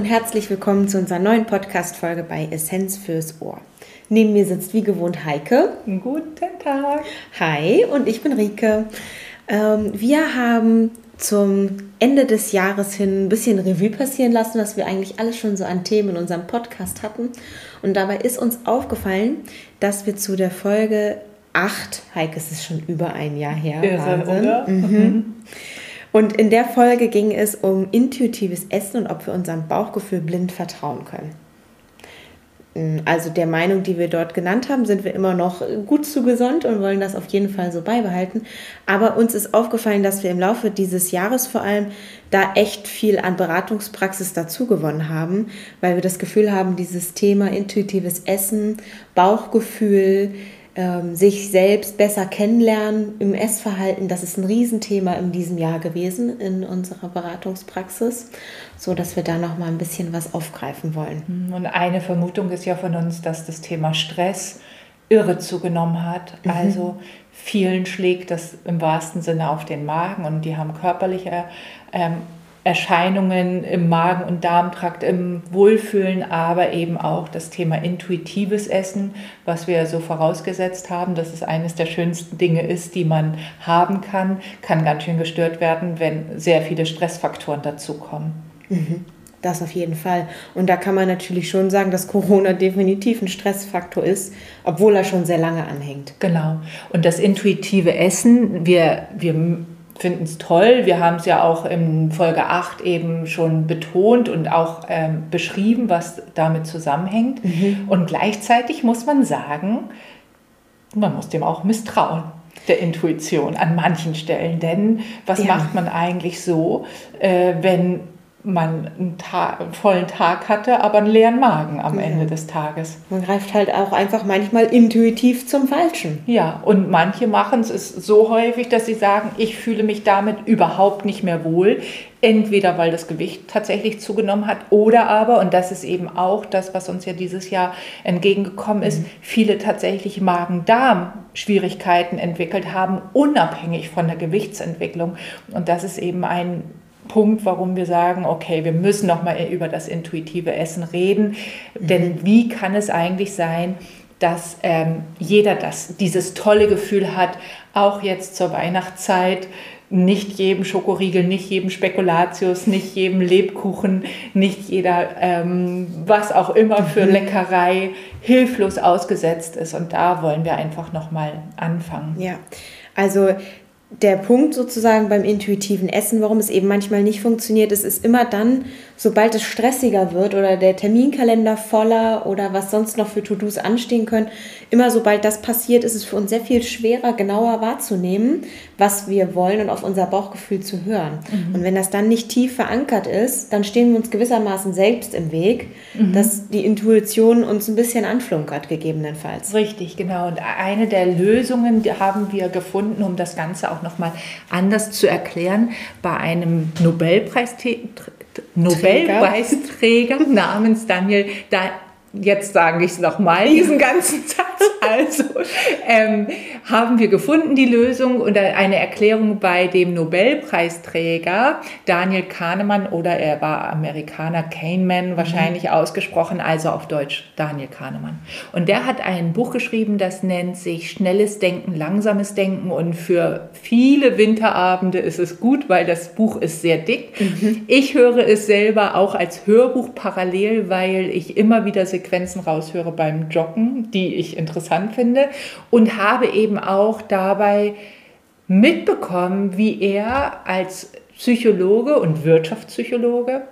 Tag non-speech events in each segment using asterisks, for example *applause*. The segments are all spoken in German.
und herzlich willkommen zu unserer neuen Podcast-Folge bei Essenz fürs Ohr. Neben mir sitzt wie gewohnt Heike. Guten Tag. Hi, und ich bin Rike. Ähm, wir haben zum Ende des Jahres hin ein bisschen Revue passieren lassen, was wir eigentlich alles schon so an Themen in unserem Podcast hatten. Und dabei ist uns aufgefallen, dass wir zu der Folge 8, Heike, es ist schon über ein Jahr her, Irre, Wahnsinn. oder? Mhm. Und in der Folge ging es um intuitives Essen und ob wir unserem Bauchgefühl blind vertrauen können. Also der Meinung, die wir dort genannt haben, sind wir immer noch gut zugesandt und wollen das auf jeden Fall so beibehalten. Aber uns ist aufgefallen, dass wir im Laufe dieses Jahres vor allem da echt viel an Beratungspraxis dazu gewonnen haben, weil wir das Gefühl haben, dieses Thema intuitives Essen, Bauchgefühl, ähm, sich selbst besser kennenlernen im Essverhalten, das ist ein Riesenthema in diesem Jahr gewesen in unserer Beratungspraxis, so dass wir da noch mal ein bisschen was aufgreifen wollen. Und eine Vermutung ist ja von uns, dass das Thema Stress irre zugenommen hat. Mhm. Also vielen schlägt das im wahrsten Sinne auf den Magen und die haben körperliche ähm, Erscheinungen im Magen- und Darmtrakt, im Wohlfühlen, aber eben auch das Thema intuitives Essen, was wir so vorausgesetzt haben, dass es eines der schönsten Dinge ist, die man haben kann, kann ganz schön gestört werden, wenn sehr viele Stressfaktoren dazukommen. Mhm. Das auf jeden Fall. Und da kann man natürlich schon sagen, dass Corona definitiv ein Stressfaktor ist, obwohl er schon sehr lange anhängt. Genau. Und das intuitive Essen, wir, wir finden es toll. Wir haben es ja auch in Folge 8 eben schon betont und auch ähm, beschrieben, was damit zusammenhängt. Mhm. Und gleichzeitig muss man sagen, man muss dem auch misstrauen der Intuition an manchen Stellen. Denn was ja. macht man eigentlich so, äh, wenn man einen, Tag, einen, vollen Tag hatte, aber einen leeren Magen am ja. Ende des Tages. Man greift halt auch einfach manchmal intuitiv zum Falschen. Ja, und manche machen es so häufig, dass sie sagen, ich fühle mich damit überhaupt nicht mehr wohl. Entweder weil das Gewicht tatsächlich zugenommen hat oder aber, und das ist eben auch das, was uns ja dieses Jahr entgegengekommen ist, mhm. viele tatsächlich Magen-Darm-Schwierigkeiten entwickelt haben, unabhängig von der Gewichtsentwicklung. Und das ist eben ein Punkt, warum wir sagen, okay, wir müssen noch mal über das intuitive Essen reden. Mhm. Denn wie kann es eigentlich sein, dass ähm, jeder das, dieses tolle Gefühl hat, auch jetzt zur Weihnachtszeit, nicht jedem Schokoriegel, nicht jedem Spekulatius, nicht jedem Lebkuchen, nicht jeder, ähm, was auch immer für mhm. Leckerei hilflos ausgesetzt ist. Und da wollen wir einfach nochmal anfangen. Ja, also der Punkt sozusagen beim intuitiven Essen, warum es eben manchmal nicht funktioniert, ist, ist immer dann, sobald es stressiger wird oder der Terminkalender voller oder was sonst noch für To-Dos anstehen können, immer sobald das passiert, ist es für uns sehr viel schwerer, genauer wahrzunehmen, was wir wollen und auf unser Bauchgefühl zu hören. Mhm. Und wenn das dann nicht tief verankert ist, dann stehen wir uns gewissermaßen selbst im Weg, mhm. dass die Intuition uns ein bisschen anflunkert, gegebenenfalls. Richtig, genau. Und eine der Lösungen haben wir gefunden, um das Ganze auch nochmal anders zu erklären, bei einem Nobelpreis Nobelpreisträger namens Daniel da jetzt sage ich es nochmal, diesen ganzen Satz. *laughs* Also ähm, haben wir gefunden die Lösung und eine Erklärung bei dem Nobelpreisträger Daniel Kahnemann oder er war Amerikaner, Kahneman wahrscheinlich mhm. ausgesprochen, also auf Deutsch Daniel Kahnemann. Und der hat ein Buch geschrieben, das nennt sich Schnelles Denken, Langsames Denken und für viele Winterabende ist es gut, weil das Buch ist sehr dick. Mhm. Ich höre es selber auch als Hörbuch parallel, weil ich immer wieder Sequenzen raushöre beim Joggen, die ich interessant finde und habe eben auch dabei mitbekommen, wie er als Psychologe und Wirtschaftspsychologe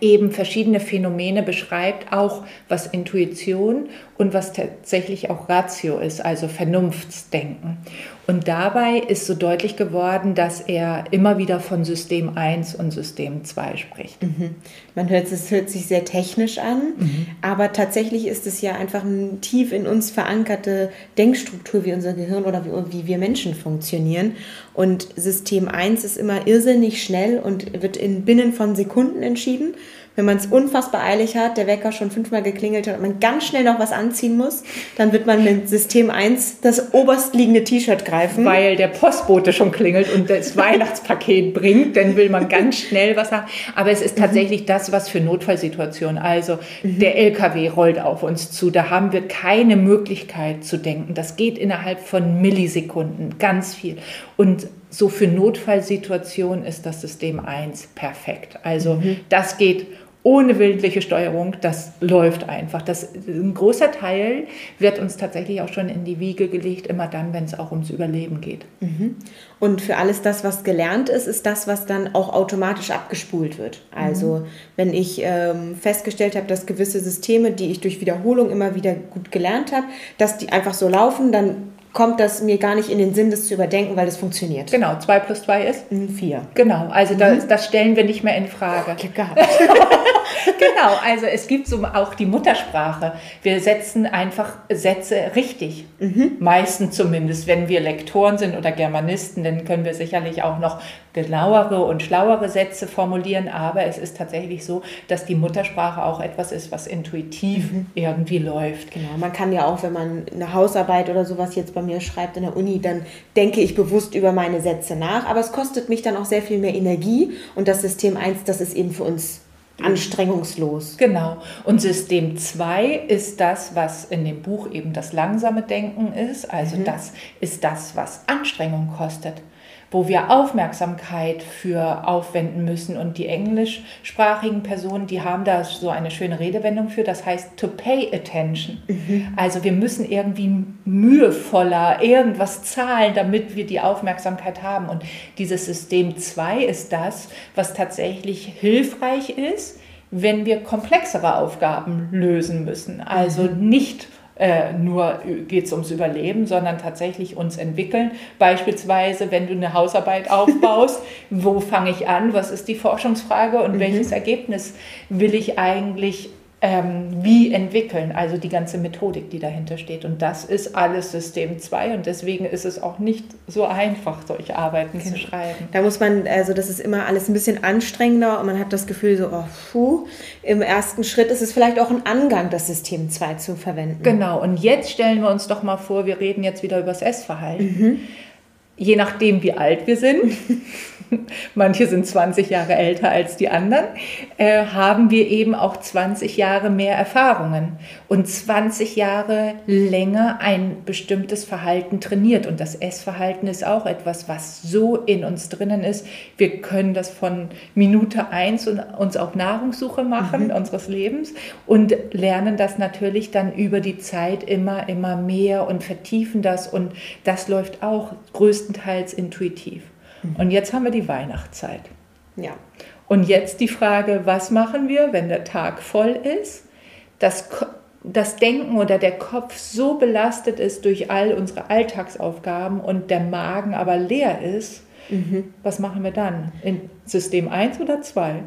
eben verschiedene Phänomene beschreibt, auch was Intuition und was tatsächlich auch Ratio ist, also Vernunftsdenken. Und dabei ist so deutlich geworden, dass er immer wieder von System 1 und System 2 spricht. Mhm. Man hört, es hört sich sehr technisch an, mhm. aber tatsächlich ist es ja einfach eine tief in uns verankerte Denkstruktur, wie unser Gehirn oder wie, wie wir Menschen funktionieren. Und System 1 ist immer irrsinnig schnell und wird in binnen von Sekunden entschieden Wenn man es unfassbar eilig hat, der Wecker schon fünfmal geklingelt hat und man ganz schnell noch was anziehen muss, dann wird man mit System 1 das oberstliegende T-Shirt greifen. Weil der Postbote schon klingelt und das *laughs* Weihnachtspaket bringt, dann will man ganz schnell was haben. Aber es ist tatsächlich mhm. das, was für Notfallsituationen. Also mhm. der LKW rollt auf uns zu, da haben wir keine Möglichkeit zu denken. Das geht innerhalb von Millisekunden, ganz viel. Und so für Notfallsituationen ist das System 1 perfekt. Also mhm. das geht ohne willentliche Steuerung, das läuft einfach. Das, ein großer Teil wird uns tatsächlich auch schon in die Wiege gelegt, immer dann, wenn es auch ums Überleben geht. Mhm. Und für alles das, was gelernt ist, ist das, was dann auch automatisch abgespult wird. Also mhm. wenn ich ähm, festgestellt habe, dass gewisse Systeme, die ich durch Wiederholung immer wieder gut gelernt habe, dass die einfach so laufen, dann kommt das mir gar nicht in den Sinn, das zu überdenken, weil das funktioniert. Genau, 2 plus 2 ist? 4. Genau, also das, mhm. das stellen wir nicht mehr in Frage. Glück gehabt. *laughs* *laughs* genau, also es gibt so auch die Muttersprache. Wir setzen einfach Sätze richtig. Mhm. Meistens zumindest, wenn wir Lektoren sind oder Germanisten, dann können wir sicherlich auch noch genauere und schlauere Sätze formulieren, aber es ist tatsächlich so, dass die Muttersprache auch etwas ist, was intuitiv mhm. irgendwie läuft. Genau, man kann ja auch, wenn man eine Hausarbeit oder sowas jetzt bei mir schreibt in der Uni, dann denke ich bewusst über meine Sätze nach, aber es kostet mich dann auch sehr viel mehr Energie und das System 1, das ist eben für uns anstrengungslos. Genau. Und System 2 ist das, was in dem Buch eben das langsame Denken ist. Also mhm. das ist das, was Anstrengung kostet wo wir Aufmerksamkeit für aufwenden müssen. Und die englischsprachigen Personen, die haben da so eine schöne Redewendung für, das heißt to pay attention. Mhm. Also wir müssen irgendwie mühevoller irgendwas zahlen, damit wir die Aufmerksamkeit haben. Und dieses System 2 ist das, was tatsächlich hilfreich ist, wenn wir komplexere Aufgaben lösen müssen. Also mhm. nicht äh, nur geht es ums Überleben, sondern tatsächlich uns entwickeln. Beispielsweise, wenn du eine Hausarbeit aufbaust, *laughs* wo fange ich an, was ist die Forschungsfrage und mhm. welches Ergebnis will ich eigentlich ähm, wie entwickeln, also die ganze Methodik, die dahinter steht. Und das ist alles System 2 und deswegen ist es auch nicht so einfach, solche Arbeiten okay. zu schreiben. Da muss man, also das ist immer alles ein bisschen anstrengender und man hat das Gefühl so, oh, puh, im ersten Schritt ist es vielleicht auch ein Angang, das System 2 zu verwenden. Genau, und jetzt stellen wir uns doch mal vor, wir reden jetzt wieder über das Essverhalten. Mhm. Je nachdem, wie alt wir sind, *laughs* *laughs* manche sind 20 Jahre älter als die anderen, äh, haben wir eben auch 20 Jahre mehr Erfahrungen und 20 Jahre länger ein bestimmtes Verhalten trainiert. Und das Essverhalten ist auch etwas, was so in uns drinnen ist. Wir können das von Minute 1 und uns auf Nahrungssuche machen mhm. unseres Lebens und lernen das natürlich dann über die Zeit immer, immer mehr und vertiefen das. Und das läuft auch größtenteils intuitiv. Mhm. Und jetzt haben wir die Weihnachtszeit. Ja. Und jetzt die Frage, was machen wir, wenn der Tag voll ist? Das, das Denken oder der Kopf so belastet ist durch all unsere Alltagsaufgaben und der Magen aber leer ist, mhm. was machen wir dann? In System 1 oder 2?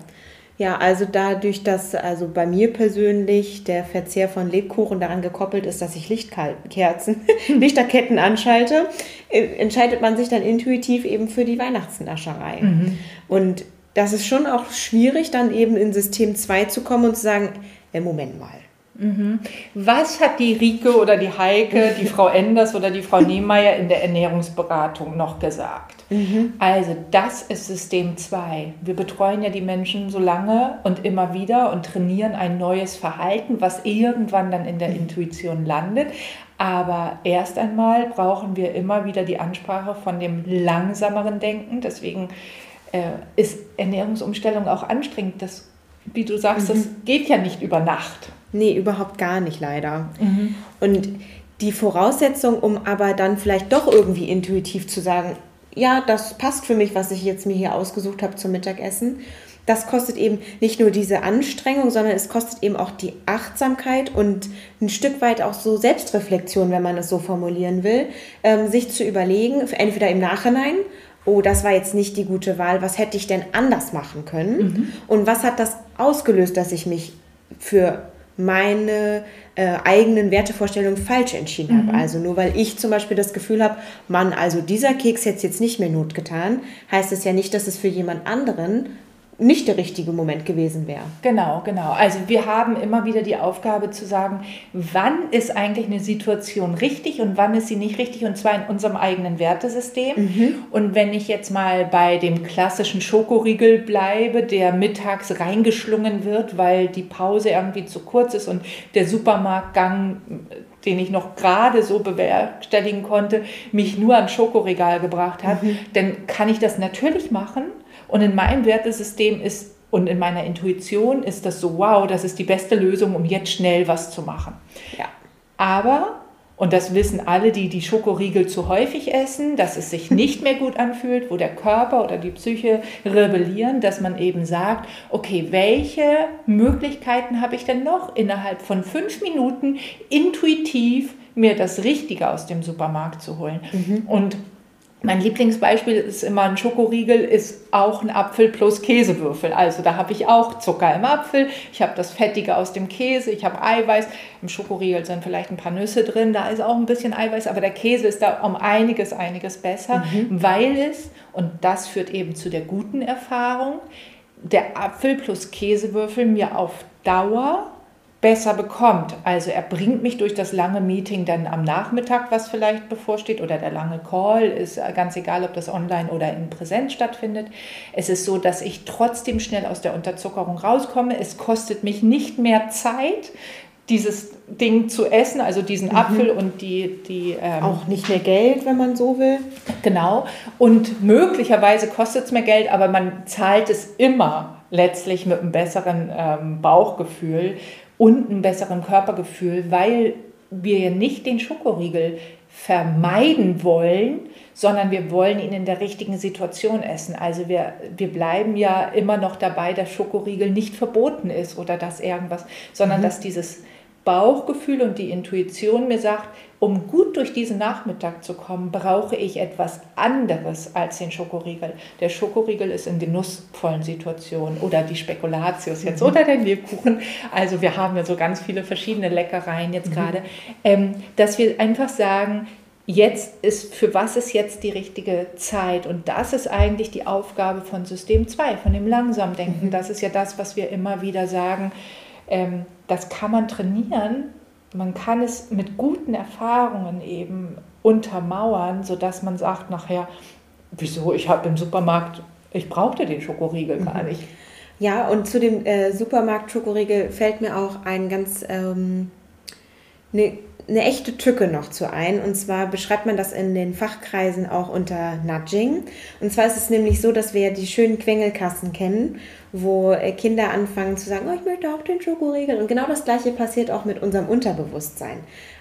Ja, also dadurch, dass also bei mir persönlich der Verzehr von Lebkuchen daran gekoppelt ist, dass ich Lichtkerzen, *laughs* Lichterketten anschalte, äh, entscheidet man sich dann intuitiv eben für die Weihnachtsnascherei. Mhm. Und das ist schon auch schwierig, dann eben in System 2 zu kommen und zu sagen, äh, Moment mal. Mhm. Was hat die Rike oder die Heike, die *laughs* Frau Enders oder die Frau Niemeyer in der Ernährungsberatung noch gesagt? Mhm. Also das ist System 2. Wir betreuen ja die Menschen so lange und immer wieder und trainieren ein neues Verhalten, was irgendwann dann in der Intuition landet. Aber erst einmal brauchen wir immer wieder die Ansprache von dem langsameren Denken. Deswegen äh, ist Ernährungsumstellung auch anstrengend. Das, wie du sagst, mhm. das geht ja nicht über Nacht. Nee, überhaupt gar nicht leider. Mhm. Und die Voraussetzung, um aber dann vielleicht doch irgendwie intuitiv zu sagen, ja, das passt für mich, was ich jetzt mir hier ausgesucht habe zum Mittagessen. Das kostet eben nicht nur diese Anstrengung, sondern es kostet eben auch die Achtsamkeit und ein Stück weit auch so Selbstreflexion, wenn man es so formulieren will, ähm, sich zu überlegen, entweder im Nachhinein, oh, das war jetzt nicht die gute Wahl, was hätte ich denn anders machen können? Mhm. Und was hat das ausgelöst, dass ich mich für meine äh, eigenen Wertevorstellungen falsch entschieden mhm. habe. Also nur weil ich zum Beispiel das Gefühl habe, Mann, also dieser Keks hätte jetzt nicht mehr Not getan, heißt es ja nicht, dass es für jemand anderen nicht der richtige Moment gewesen wäre. Genau, genau. Also wir haben immer wieder die Aufgabe zu sagen, wann ist eigentlich eine Situation richtig und wann ist sie nicht richtig und zwar in unserem eigenen Wertesystem. Mhm. Und wenn ich jetzt mal bei dem klassischen Schokoriegel bleibe, der mittags reingeschlungen wird, weil die Pause irgendwie zu kurz ist und der Supermarktgang den ich noch gerade so bewerkstelligen konnte, mich nur ans Schokoregal gebracht hat, mhm. dann kann ich das natürlich machen und in meinem Wertesystem ist und in meiner Intuition ist das so, wow, das ist die beste Lösung, um jetzt schnell was zu machen. Ja. Aber, und das wissen alle, die die Schokoriegel zu häufig essen, dass es sich *laughs* nicht mehr gut anfühlt, wo der Körper oder die Psyche rebellieren, dass man eben sagt, okay, welche Möglichkeiten habe ich denn noch innerhalb von fünf Minuten intuitiv mir das Richtige aus dem Supermarkt zu holen? Mhm. Und mein Lieblingsbeispiel ist immer ein Schokoriegel, ist auch ein Apfel plus Käsewürfel. Also da habe ich auch Zucker im Apfel, ich habe das Fettige aus dem Käse, ich habe Eiweiß. Im Schokoriegel sind vielleicht ein paar Nüsse drin, da ist auch ein bisschen Eiweiß, aber der Käse ist da um einiges, einiges besser, mhm. weil es, und das führt eben zu der guten Erfahrung, der Apfel plus Käsewürfel mir auf Dauer besser bekommt. Also er bringt mich durch das lange Meeting dann am Nachmittag, was vielleicht bevorsteht, oder der lange Call, ist ganz egal, ob das online oder in Präsenz stattfindet. Es ist so, dass ich trotzdem schnell aus der Unterzuckerung rauskomme. Es kostet mich nicht mehr Zeit, dieses Ding zu essen, also diesen mhm. Apfel und die... die ähm, Auch nicht mehr Geld, wenn man so will. Genau. Und möglicherweise kostet es mehr Geld, aber man zahlt es immer letztlich mit einem besseren ähm, Bauchgefühl und einem besseren Körpergefühl, weil wir ja nicht den Schokoriegel vermeiden wollen, sondern wir wollen ihn in der richtigen Situation essen. Also wir, wir bleiben ja immer noch dabei, dass Schokoriegel nicht verboten ist oder dass irgendwas, sondern mhm. dass dieses Bauchgefühl und die Intuition mir sagt, um gut durch diesen Nachmittag zu kommen, brauche ich etwas anderes als den Schokoriegel. Der Schokoriegel ist in genussvollen Situationen oder die Spekulatius jetzt mhm. oder der Lebkuchen. Also wir haben ja so ganz viele verschiedene Leckereien jetzt mhm. gerade, ähm, dass wir einfach sagen, jetzt ist, für was ist jetzt die richtige Zeit? Und das ist eigentlich die Aufgabe von System 2, von dem Langsamdenken. Mhm. Das ist ja das, was wir immer wieder sagen. Ähm, das kann man trainieren. Man kann es mit guten Erfahrungen eben untermauern, sodass man sagt nachher, wieso, ich habe im Supermarkt, ich brauchte den Schokoriegel gar mhm. nicht. Ja, und zu dem äh, Supermarkt-Schokoriegel fällt mir auch ein ganz ähm, eine, eine echte Tücke noch zu ein. Und zwar beschreibt man das in den Fachkreisen auch unter Nudging. Und zwar ist es nämlich so, dass wir ja die schönen Quengelkassen kennen wo äh, Kinder anfangen zu sagen, oh, ich möchte auch den Schokoriegel. Und genau das gleiche passiert auch mit unserem Unterbewusstsein.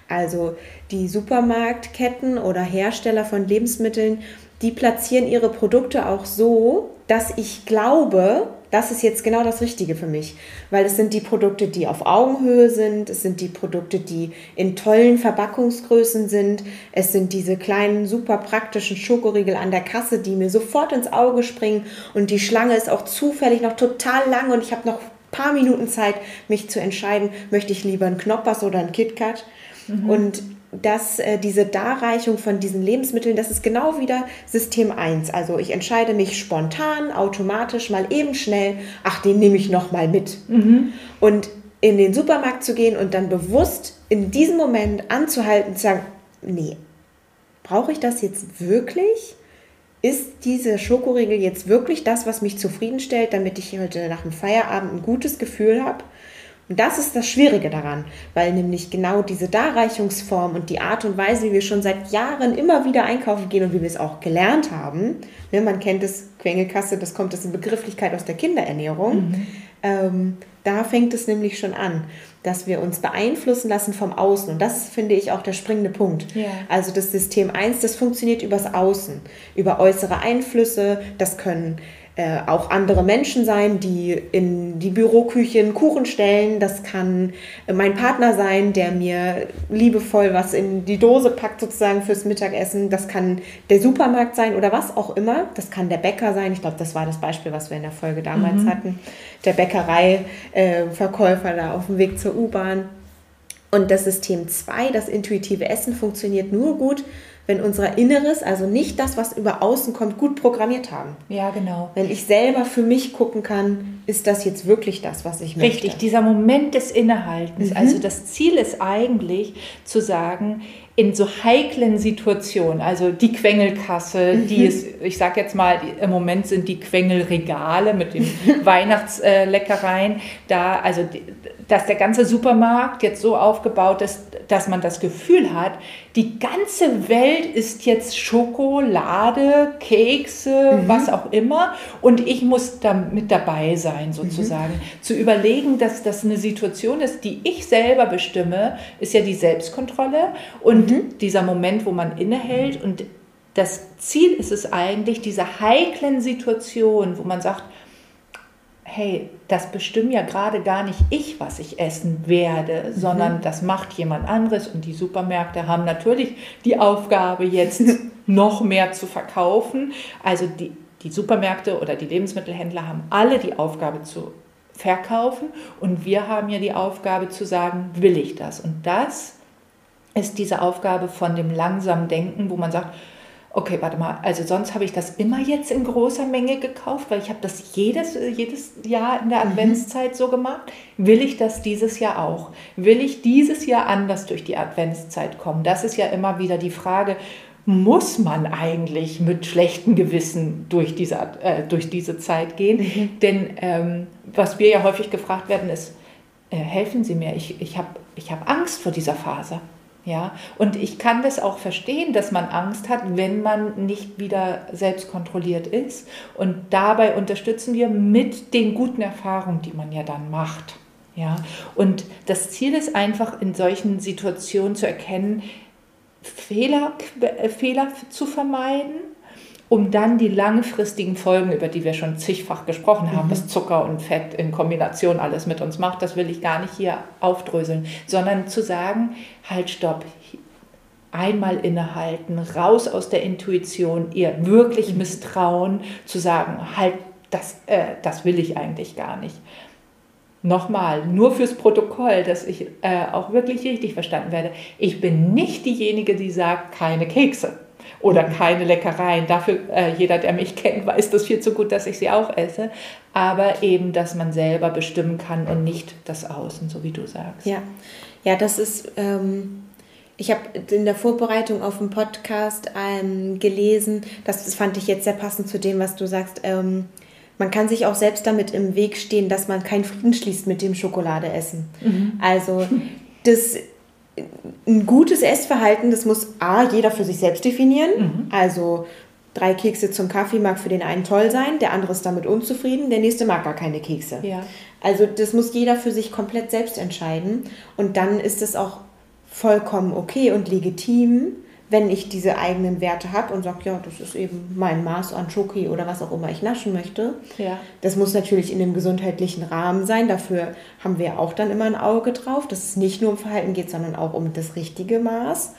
Also die Supermarktketten oder Hersteller von Lebensmitteln, die platzieren ihre Produkte auch so, dass ich glaube, das ist jetzt genau das Richtige für mich, weil es sind die Produkte, die auf Augenhöhe sind, es sind die Produkte, die in tollen Verpackungsgrößen sind, es sind diese kleinen, super praktischen Schokoriegel an der Kasse, die mir sofort ins Auge springen und die Schlange ist auch zufällig noch total lang und ich habe noch ein paar Minuten Zeit, mich zu entscheiden, möchte ich lieber einen Knoppers oder einen KitKat. Mhm. Und dass äh, diese Darreichung von diesen Lebensmitteln, das ist genau wieder System 1. Also ich entscheide mich spontan, automatisch, mal eben schnell, ach, den nehme ich noch mal mit. Mhm. Und in den Supermarkt zu gehen und dann bewusst in diesem Moment anzuhalten zu sagen, nee, brauche ich das jetzt wirklich? Ist diese Schokoriegel jetzt wirklich das, was mich zufriedenstellt, damit ich heute nach dem Feierabend ein gutes Gefühl habe? Und das ist das Schwierige daran, weil nämlich genau diese Darreichungsform und die Art und Weise, wie wir schon seit Jahren immer wieder einkaufen gehen und wie wir es auch gelernt haben, ne, man kennt es, Quengelkasse, das kommt aus der Begrifflichkeit aus der Kinderernährung, mhm. ähm, da fängt es nämlich schon an, dass wir uns beeinflussen lassen vom Außen. Und das finde ich auch der springende Punkt. Ja. Also das System 1, das funktioniert übers Außen, über äußere Einflüsse, das können äh, auch andere Menschen sein, die in die Büroküche einen Kuchen stellen. Das kann mein Partner sein, der mir liebevoll was in die Dose packt, sozusagen fürs Mittagessen. Das kann der Supermarkt sein oder was auch immer. Das kann der Bäcker sein. Ich glaube, das war das Beispiel, was wir in der Folge damals mhm. hatten. Der Bäckereiverkäufer äh, da auf dem Weg zur U-Bahn. Und das System 2, das intuitive Essen, funktioniert nur gut, wenn unser Inneres, also nicht das, was über außen kommt, gut programmiert haben. Ja, genau. Wenn ich selber für mich gucken kann, ist das jetzt wirklich das, was ich möchte. Richtig, dieser Moment des Innehaltens. Mhm. Also das Ziel ist eigentlich zu sagen, in so heiklen Situationen, also die Quengelkasse, mhm. die ist, ich sage jetzt mal, im Moment sind die Quengelregale mit den *laughs* Weihnachtsleckereien da, also dass der ganze Supermarkt jetzt so aufgebaut ist, dass man das Gefühl hat, die ganze Welt ist jetzt Schokolade, Kekse, mhm. was auch immer und ich muss da mit dabei sein sozusagen. Mhm. Zu überlegen, dass das eine Situation ist, die ich selber bestimme, ist ja die Selbstkontrolle und mhm. dieser Moment, wo man innehält und das Ziel ist es eigentlich, diese heiklen Situationen, wo man sagt, hey, das bestimmt ja gerade gar nicht ich, was ich essen werde, mhm. sondern das macht jemand anderes. Und die Supermärkte haben natürlich die Aufgabe, jetzt *laughs* noch mehr zu verkaufen. Also die, die Supermärkte oder die Lebensmittelhändler haben alle die Aufgabe zu verkaufen und wir haben ja die Aufgabe zu sagen, will ich das? Und das ist diese Aufgabe von dem langsamen Denken, wo man sagt, okay, warte mal, also sonst habe ich das immer jetzt in großer Menge gekauft, weil ich habe das jedes, jedes Jahr in der mhm. Adventszeit mhm. so gemacht. Will ich das dieses Jahr auch? Will ich dieses Jahr anders durch die Adventszeit kommen? Das ist ja immer wieder die Frage, muss man eigentlich mit schlechtem Gewissen durch diese, äh, durch diese Zeit gehen? Mhm. Denn ähm, was wir ja häufig gefragt werden, ist, äh, helfen Sie mir, ich, ich habe ich hab Angst vor dieser Phase. Ja, und ich kann das auch verstehen, dass man Angst hat, wenn man nicht wieder selbst kontrolliert ist. Und dabei unterstützen wir mit den guten Erfahrungen, die man ja dann macht. Ja, und das Ziel ist einfach in solchen Situationen zu erkennen, Fehler, Fehler zu vermeiden um dann die langfristigen Folgen, über die wir schon zigfach gesprochen haben, mhm. was Zucker und Fett in Kombination alles mit uns macht, das will ich gar nicht hier aufdröseln, sondern zu sagen, halt, stopp, einmal innehalten, raus aus der Intuition, ihr wirklich mhm. misstrauen, zu sagen, halt, das, äh, das will ich eigentlich gar nicht. Nochmal, nur fürs Protokoll, dass ich äh, auch wirklich richtig verstanden werde. Ich bin nicht diejenige, die sagt, keine Kekse oder keine Leckereien. Dafür, äh, jeder, der mich *laughs* kennt, weiß das viel zu gut, dass ich sie auch esse. Aber eben, dass man selber bestimmen kann und nicht das Außen, so wie du sagst. Ja, ja das ist. Ähm ich habe in der Vorbereitung auf den Podcast ähm, gelesen, das, das fand ich jetzt sehr passend zu dem, was du sagst. Ähm, man kann sich auch selbst damit im Weg stehen, dass man keinen Frieden schließt mit dem Schokoladeessen. Mhm. Also das ein gutes Essverhalten, das muss A, jeder für sich selbst definieren. Mhm. Also drei Kekse zum Kaffee mag für den einen toll sein, der andere ist damit unzufrieden, der nächste mag gar keine Kekse. Ja. Also das muss jeder für sich komplett selbst entscheiden. Und dann ist es auch vollkommen okay und legitim, wenn ich diese eigenen Werte habe und sage, ja, das ist eben mein Maß an Schoki oder was auch immer ich naschen möchte. Ja. Das muss natürlich in einem gesundheitlichen Rahmen sein. Dafür haben wir auch dann immer ein Auge drauf, dass es nicht nur um Verhalten geht, sondern auch um das richtige Maß.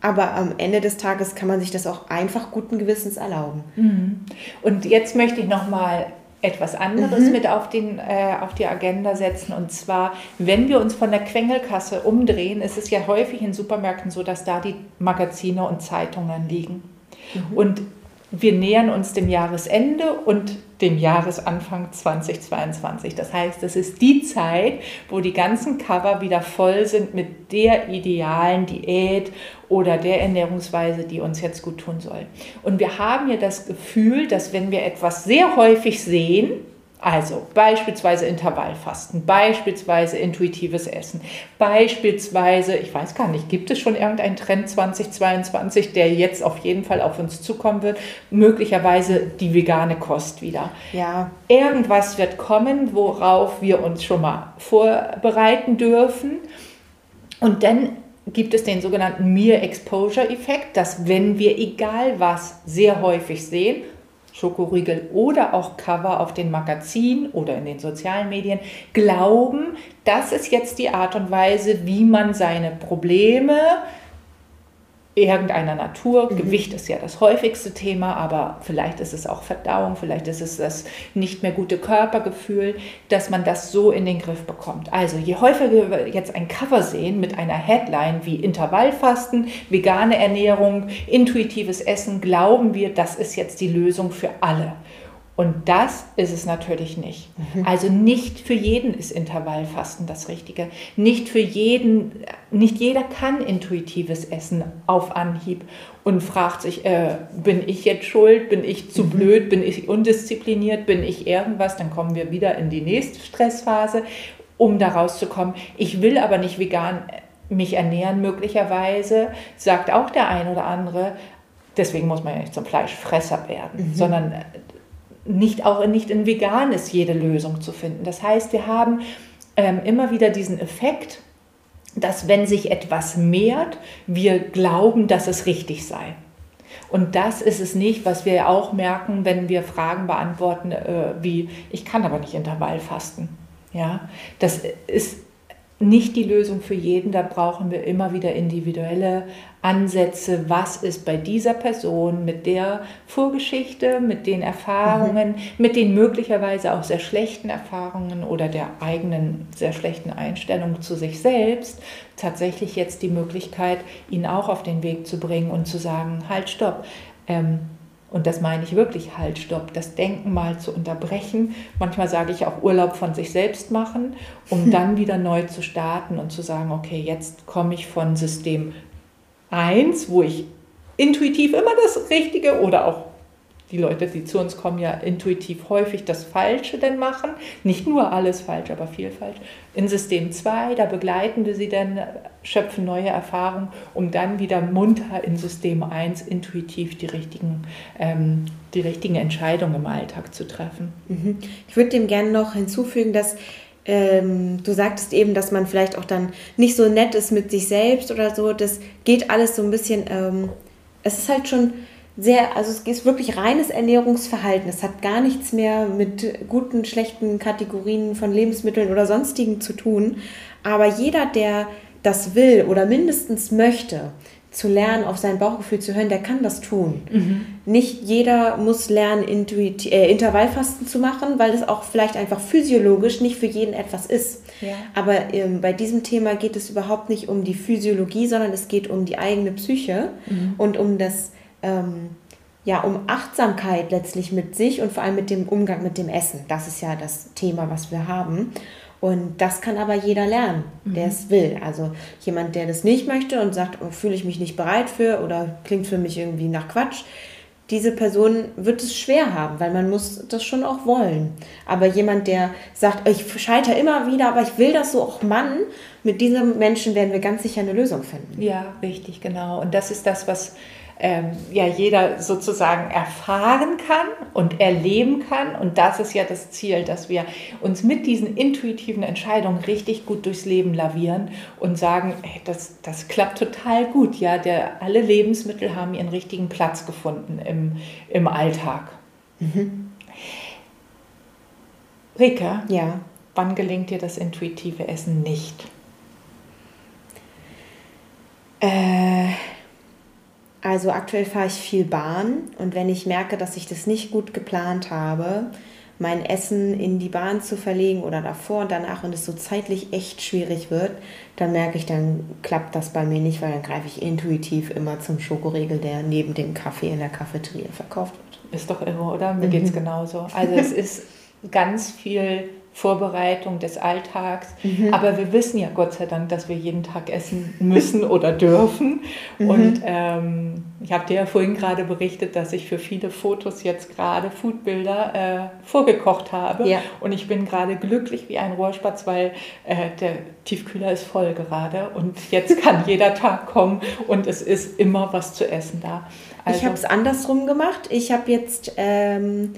Aber am Ende des Tages kann man sich das auch einfach guten Gewissens erlauben. Mhm. Und jetzt möchte ich noch mal etwas anderes mhm. mit auf, den, äh, auf die Agenda setzen. Und zwar, wenn wir uns von der Quengelkasse umdrehen, ist es ja häufig in Supermärkten so, dass da die Magazine und Zeitungen liegen. Mhm. Und wir nähern uns dem Jahresende und dem Jahresanfang 2022. Das heißt, es ist die Zeit, wo die ganzen Cover wieder voll sind mit der idealen Diät oder der Ernährungsweise, die uns jetzt gut tun soll. Und wir haben ja das Gefühl, dass wenn wir etwas sehr häufig sehen, also beispielsweise Intervallfasten, beispielsweise intuitives Essen, beispielsweise, ich weiß gar nicht, gibt es schon irgendeinen Trend 2022, der jetzt auf jeden Fall auf uns zukommen wird? Möglicherweise die vegane Kost wieder. Ja. Irgendwas wird kommen, worauf wir uns schon mal vorbereiten dürfen. Und dann gibt es den sogenannten Mere Exposure Effekt, dass wenn wir egal was sehr häufig sehen, Schokoriegel oder auch Cover auf den Magazinen oder in den sozialen Medien glauben, das ist jetzt die Art und Weise, wie man seine Probleme irgendeiner Natur. Mhm. Gewicht ist ja das häufigste Thema, aber vielleicht ist es auch Verdauung, vielleicht ist es das nicht mehr gute Körpergefühl, dass man das so in den Griff bekommt. Also je häufiger wir jetzt ein Cover sehen mit einer Headline wie Intervallfasten, vegane Ernährung, intuitives Essen, glauben wir, das ist jetzt die Lösung für alle. Und das ist es natürlich nicht. Mhm. Also nicht für jeden ist Intervallfasten das Richtige. Nicht für jeden, nicht jeder kann intuitives Essen auf Anhieb und fragt sich, äh, bin ich jetzt schuld, bin ich zu mhm. blöd, bin ich undiszipliniert, bin ich irgendwas, dann kommen wir wieder in die nächste Stressphase, um da rauszukommen. Ich will aber nicht vegan mich ernähren möglicherweise, sagt auch der ein oder andere, deswegen muss man ja nicht zum Fleischfresser werden, mhm. sondern nicht auch nicht in vegan ist jede Lösung zu finden. Das heißt, wir haben ähm, immer wieder diesen Effekt, dass wenn sich etwas mehrt, wir glauben, dass es richtig sei. Und das ist es nicht, was wir auch merken, wenn wir Fragen beantworten, äh, wie ich kann aber nicht Intervallfasten. Ja, das ist nicht die Lösung für jeden. Da brauchen wir immer wieder individuelle Ansätze. Was ist bei dieser Person mit der Vorgeschichte, mit den Erfahrungen, mhm. mit den möglicherweise auch sehr schlechten Erfahrungen oder der eigenen sehr schlechten Einstellung zu sich selbst tatsächlich jetzt die Möglichkeit, ihn auch auf den Weg zu bringen und zu sagen, halt, stopp. Ähm, und das meine ich wirklich, halt, stopp, das Denken mal zu unterbrechen. Manchmal sage ich auch Urlaub von sich selbst machen, um *laughs* dann wieder neu zu starten und zu sagen, okay, jetzt komme ich von System 1, wo ich intuitiv immer das Richtige oder auch die Leute, die zu uns kommen, ja intuitiv häufig das Falsche denn machen. Nicht nur alles falsch, aber viel falsch. In System 2, da begleiten wir sie dann, schöpfen neue Erfahrungen, um dann wieder munter in System 1 intuitiv die richtigen, ähm, die richtigen Entscheidungen im Alltag zu treffen. Mhm. Ich würde dem gerne noch hinzufügen, dass ähm, du sagtest eben, dass man vielleicht auch dann nicht so nett ist mit sich selbst oder so. Das geht alles so ein bisschen, ähm, es ist halt schon sehr, also es ist wirklich reines Ernährungsverhalten. Es hat gar nichts mehr mit guten, schlechten Kategorien von Lebensmitteln oder sonstigen zu tun. Aber jeder, der das will oder mindestens möchte, zu lernen, auf sein Bauchgefühl zu hören, der kann das tun. Mhm. Nicht jeder muss lernen, Intuit äh, Intervallfasten zu machen, weil es auch vielleicht einfach physiologisch nicht für jeden etwas ist. Ja. Aber ähm, bei diesem Thema geht es überhaupt nicht um die Physiologie, sondern es geht um die eigene Psyche mhm. und um das ähm, ja, um Achtsamkeit letztlich mit sich und vor allem mit dem Umgang mit dem Essen. Das ist ja das Thema, was wir haben. Und das kann aber jeder lernen, der mhm. es will. Also jemand, der das nicht möchte und sagt, oh, fühle ich mich nicht bereit für oder klingt für mich irgendwie nach Quatsch, diese Person wird es schwer haben, weil man muss das schon auch wollen. Aber jemand, der sagt, ich scheitere immer wieder, aber ich will das so, auch Mann, mit diesem Menschen werden wir ganz sicher eine Lösung finden. Ja, richtig, genau. Und das ist das, was ähm, ja jeder sozusagen erfahren kann und erleben kann. Und das ist ja das Ziel, dass wir uns mit diesen intuitiven Entscheidungen richtig gut durchs Leben lavieren und sagen, hey, das, das klappt total gut. Ja, der, alle Lebensmittel haben ihren richtigen Platz gefunden im, im Alltag. Mhm. Rika, ja. wann gelingt dir das intuitive Essen nicht? Äh also aktuell fahre ich viel Bahn und wenn ich merke, dass ich das nicht gut geplant habe, mein Essen in die Bahn zu verlegen oder davor und danach und es so zeitlich echt schwierig wird, dann merke ich, dann klappt das bei mir nicht, weil dann greife ich intuitiv immer zum Schokoriegel, der neben dem Kaffee in der Cafeteria verkauft wird. Ist doch irre, oder? Mir mhm. geht es genauso. Also es *laughs* ist ganz viel Vorbereitung des Alltags. Mhm. Aber wir wissen ja Gott sei Dank, dass wir jeden Tag essen müssen *laughs* oder dürfen. Mhm. Und ähm, ich habe dir ja vorhin gerade berichtet, dass ich für viele Fotos jetzt gerade Foodbilder äh, vorgekocht habe. Ja. Und ich bin gerade glücklich wie ein Rohrspatz, weil äh, der Tiefkühler ist voll gerade. Und jetzt kann *laughs* jeder Tag kommen und es ist immer was zu essen da. Also, ich habe es andersrum gemacht. Ich habe jetzt... Ähm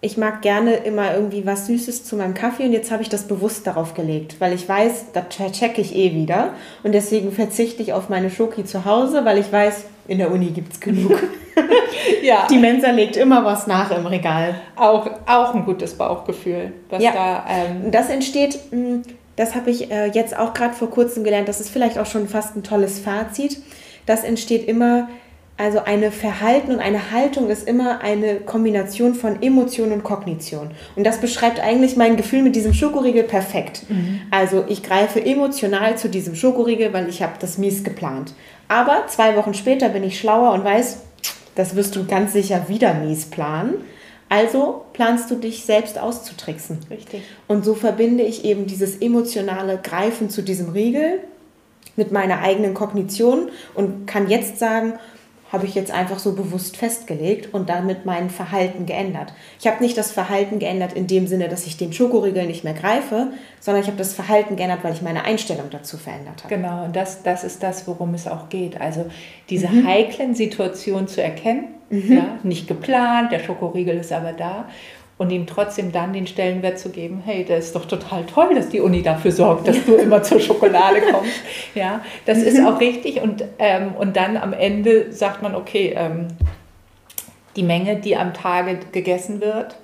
ich mag gerne immer irgendwie was Süßes zu meinem Kaffee und jetzt habe ich das bewusst darauf gelegt, weil ich weiß, da checke ich eh wieder und deswegen verzichte ich auf meine Schoki zu Hause, weil ich weiß, in der Uni gibt es genug. *laughs* ja. Die Mensa legt immer was nach im Regal. Auch, auch ein gutes Bauchgefühl, was ja. da. Ähm das entsteht, hm, das habe ich äh, jetzt auch gerade vor kurzem gelernt, das ist vielleicht auch schon fast ein tolles Fazit das entsteht immer, also eine Verhalten und eine Haltung ist immer eine Kombination von Emotion und Kognition. Und das beschreibt eigentlich mein Gefühl mit diesem Schokoriegel perfekt. Mhm. Also ich greife emotional zu diesem Schokoriegel, weil ich habe das mies geplant. Aber zwei Wochen später bin ich schlauer und weiß, das wirst du ganz sicher wieder mies planen. Also planst du dich selbst auszutricksen. Richtig. Und so verbinde ich eben dieses emotionale Greifen zu diesem Riegel mit meiner eigenen Kognition und kann jetzt sagen, habe ich jetzt einfach so bewusst festgelegt und damit mein Verhalten geändert. Ich habe nicht das Verhalten geändert in dem Sinne, dass ich den Schokoriegel nicht mehr greife, sondern ich habe das Verhalten geändert, weil ich meine Einstellung dazu verändert habe. Genau, und das, das ist das, worum es auch geht. Also diese mhm. heiklen Situationen zu erkennen, mhm. ja, nicht geplant, der Schokoriegel ist aber da und ihm trotzdem dann den Stellenwert zu geben, hey, das ist doch total toll, dass die Uni dafür sorgt, dass du immer zur Schokolade kommst. *laughs* Ja, das ist auch richtig und, ähm, und dann am Ende sagt man, okay, ähm, die Menge, die am Tage gegessen wird,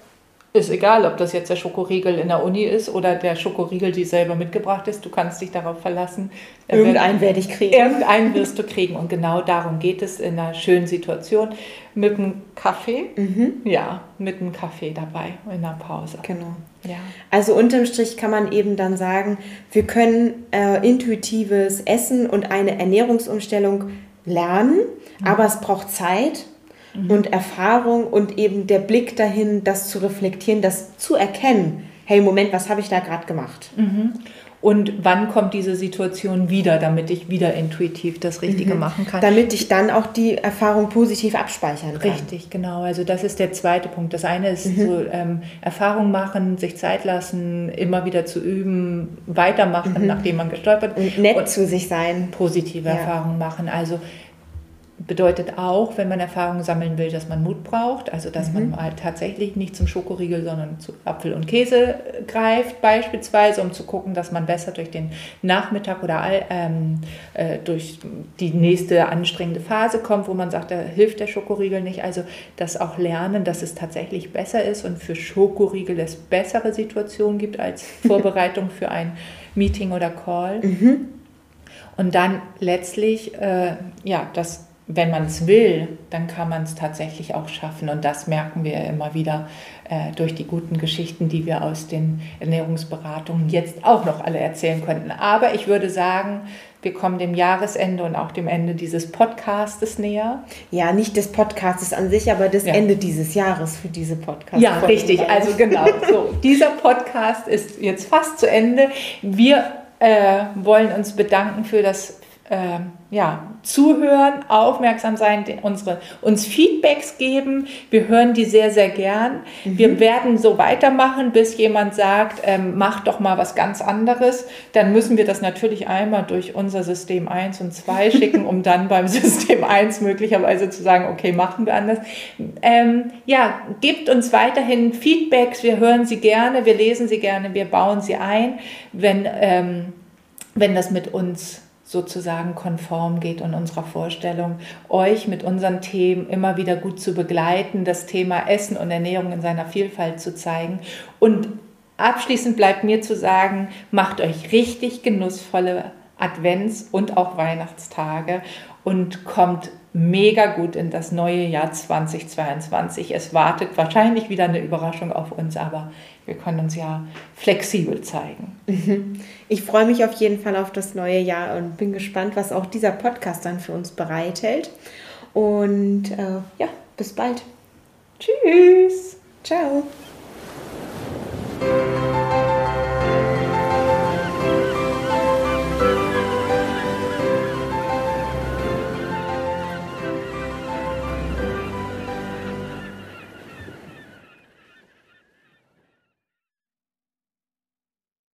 ist egal, ob das jetzt der Schokoriegel in der Uni ist oder der Schokoriegel, die selber mitgebracht ist. Du kannst dich darauf verlassen. Irgendeinen werde ich kriegen. Irgendeinen wirst du kriegen. Und genau darum geht es in einer schönen Situation. Mit einem Kaffee. Mhm. Ja, mit einem Kaffee dabei in der Pause. Genau. Ja. Also unterm Strich kann man eben dann sagen, wir können äh, intuitives Essen und eine Ernährungsumstellung lernen, mhm. aber es braucht Zeit mhm. und Erfahrung und eben der Blick dahin, das zu reflektieren, das zu erkennen. Hey, Moment, was habe ich da gerade gemacht? Mhm. Und wann kommt diese Situation wieder, damit ich wieder intuitiv das Richtige mhm. machen kann? Damit ich dann auch die Erfahrung positiv abspeichern kann. Richtig, genau. Also das ist der zweite Punkt. Das eine ist mhm. so ähm, Erfahrung machen, sich Zeit lassen, immer wieder zu üben, weitermachen, mhm. nachdem man gestolpert. Und nett und zu sich sein. Positive ja. Erfahrungen machen. Also bedeutet auch, wenn man Erfahrungen sammeln will, dass man Mut braucht, also dass mhm. man mal tatsächlich nicht zum Schokoriegel, sondern zu Apfel und Käse greift beispielsweise, um zu gucken, dass man besser durch den Nachmittag oder all, ähm, äh, durch die nächste anstrengende Phase kommt, wo man sagt, da hilft der Schokoriegel nicht. Also das auch lernen, dass es tatsächlich besser ist und für Schokoriegel es bessere Situationen gibt als *laughs* Vorbereitung für ein Meeting oder Call. Mhm. Und dann letztlich, äh, ja, das wenn man es will, dann kann man es tatsächlich auch schaffen. Und das merken wir immer wieder äh, durch die guten Geschichten, die wir aus den Ernährungsberatungen jetzt auch noch alle erzählen könnten. Aber ich würde sagen, wir kommen dem Jahresende und auch dem Ende dieses Podcastes näher. Ja, nicht des Podcastes an sich, aber das ja. Ende dieses Jahres für diese Podcast. Ja, richtig. Also genau. So, dieser Podcast ist jetzt fast zu Ende. Wir äh, wollen uns bedanken für das äh, ja, zuhören, aufmerksam sein, unsere, uns Feedbacks geben. Wir hören die sehr, sehr gern. Mhm. Wir werden so weitermachen, bis jemand sagt, ähm, mach doch mal was ganz anderes. Dann müssen wir das natürlich einmal durch unser System 1 und 2 *laughs* schicken, um dann beim System 1 möglicherweise zu sagen, okay, machen wir anders. Ähm, ja, gebt uns weiterhin Feedbacks. Wir hören sie gerne, wir lesen sie gerne, wir bauen sie ein, wenn, ähm, wenn das mit uns sozusagen konform geht und unserer Vorstellung, euch mit unseren Themen immer wieder gut zu begleiten, das Thema Essen und Ernährung in seiner Vielfalt zu zeigen. Und abschließend bleibt mir zu sagen, macht euch richtig genussvolle Advents- und auch Weihnachtstage und kommt mega gut in das neue Jahr 2022. Es wartet wahrscheinlich wieder eine Überraschung auf uns, aber wir können uns ja flexibel zeigen. Mhm. Ich freue mich auf jeden Fall auf das neue Jahr und bin gespannt, was auch dieser Podcast dann für uns bereithält. Und äh, ja, bis bald. Tschüss. Ciao.